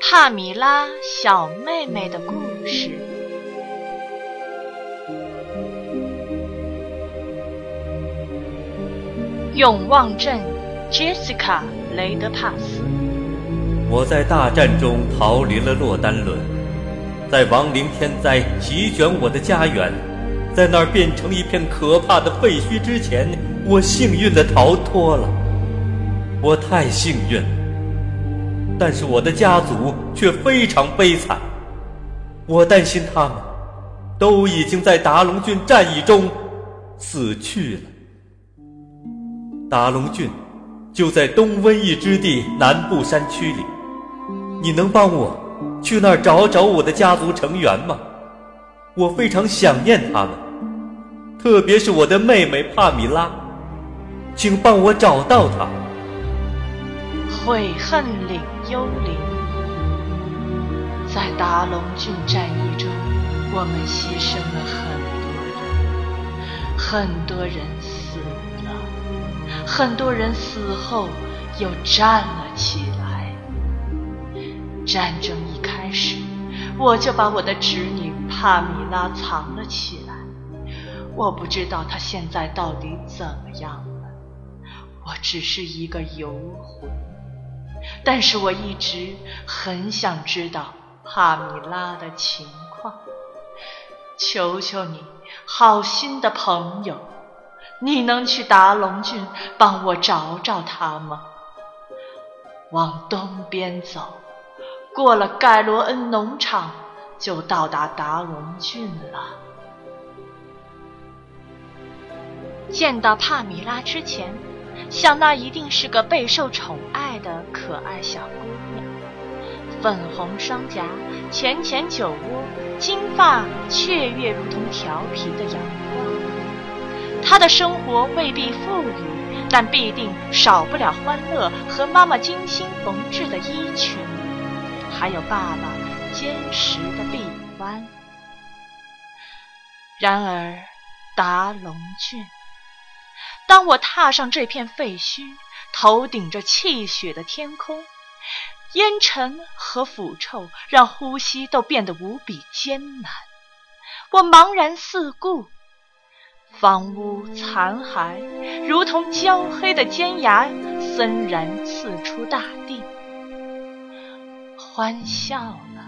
帕米拉小妹妹的故事。永旺镇，Jessica 雷德帕斯。我在大战中逃离了洛丹伦，在亡灵天灾席卷我的家园，在那儿变成一片可怕的废墟之前，我幸运地逃脱了。我太幸运了。但是我的家族却非常悲惨，我担心他们都已经在达龙郡战役中死去了。达龙郡就在东瘟疫之地南部山区里，你能帮我去那儿找找我的家族成员吗？我非常想念他们，特别是我的妹妹帕米拉，请帮我找到他。悔恨岭幽灵，在达龙郡战役中，我们牺牲了很多人，很多人死了，很多人死后又站了起来。战争一开始，我就把我的侄女帕米拉藏了起来。我不知道她现在到底怎么样了，我只是一个游魂。但是我一直很想知道帕米拉的情况。求求你，好心的朋友，你能去达龙郡帮我找找她吗？往东边走，过了盖罗恩农场，就到达达龙郡了。见到帕米拉之前。想那一定是个备受宠爱的可爱小姑娘，粉红双颊，浅浅酒窝，金发雀跃如同调皮的阳光。她的生活未必富裕，但必定少不了欢乐和妈妈精心缝制的衣裙，还有爸爸坚实的臂弯。然而，达龙郡。当我踏上这片废墟，头顶着泣血的天空，烟尘和腐臭让呼吸都变得无比艰难。我茫然四顾，房屋残骸如同焦黑的尖牙，森然刺出大地。欢笑了，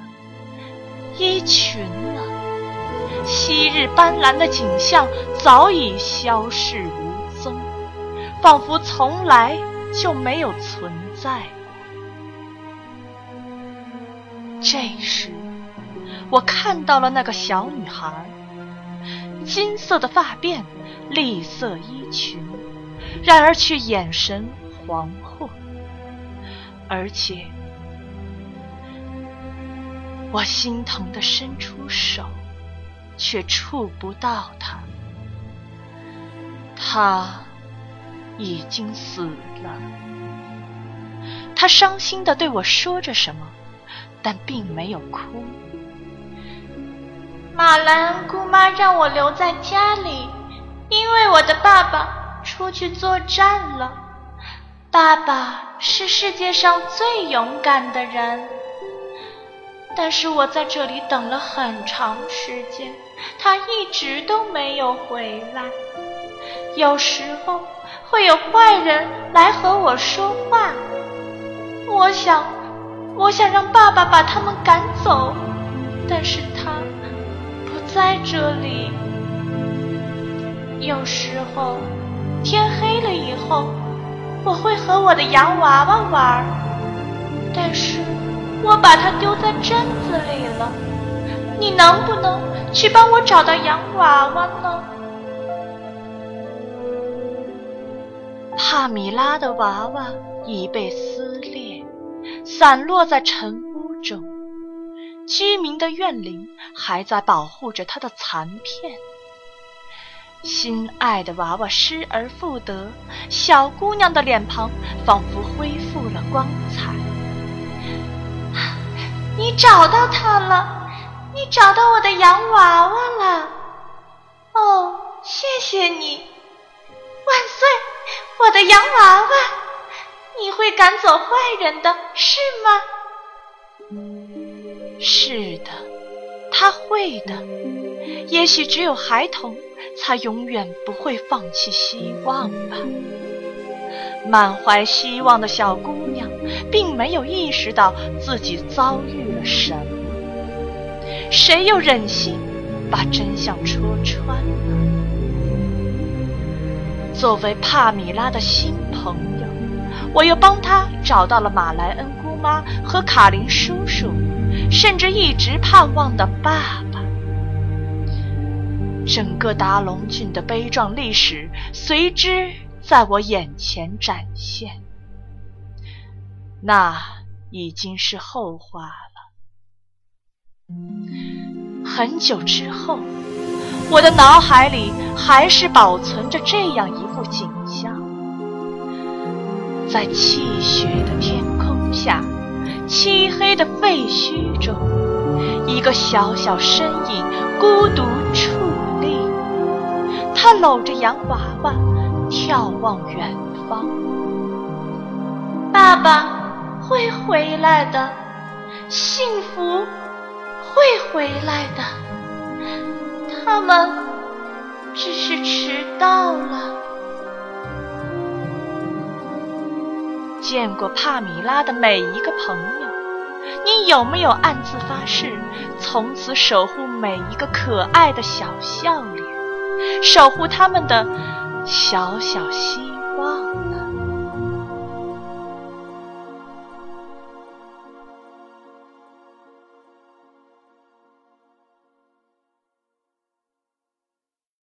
衣裙了，昔日斑斓的景象早已消逝无。仿佛从来就没有存在过。这时，我看到了那个小女孩，金色的发辫，栗色衣裙，然而却眼神惶惑，而且，我心疼的伸出手，却触不到她。她。已经死了。他伤心的对我说着什么，但并没有哭。马兰姑妈让我留在家里，因为我的爸爸出去作战了。爸爸是世界上最勇敢的人，但是我在这里等了很长时间，他一直都没有回来。有时候。会有坏人来和我说话，我想，我想让爸爸把他们赶走，但是他不在这里。有时候天黑了以后，我会和我的洋娃娃玩，但是我把它丢在镇子里了。你能不能去帮我找到洋娃娃呢？帕米拉的娃娃已被撕裂，散落在尘污中。居民的怨灵还在保护着他的残片。心爱的娃娃失而复得，小姑娘的脸庞仿佛恢复了光彩。你找到他了，你找到我的洋娃娃了。哦，谢谢你，万岁！的洋娃娃，你会赶走坏人的，是吗？是的，他会的。也许只有孩童才永远不会放弃希望吧。满怀希望的小姑娘，并没有意识到自己遭遇了什么。谁又忍心把真相戳作为帕米拉的新朋友，我又帮她找到了马莱恩姑妈和卡林叔叔，甚至一直盼望的爸爸。整个达龙郡的悲壮历史随之在我眼前展现，那已经是后话了。很久之后。我的脑海里还是保存着这样一幅景象：在气血的天空下，漆黑的废墟中，一个小小身影孤独矗立，他搂着洋娃娃，眺望远方。爸爸会回来的，幸福会回来的。他们只是迟到了。见过帕米拉的每一个朋友，你有没有暗自发誓，从此守护每一个可爱的小笑脸，守护他们的小小希望呢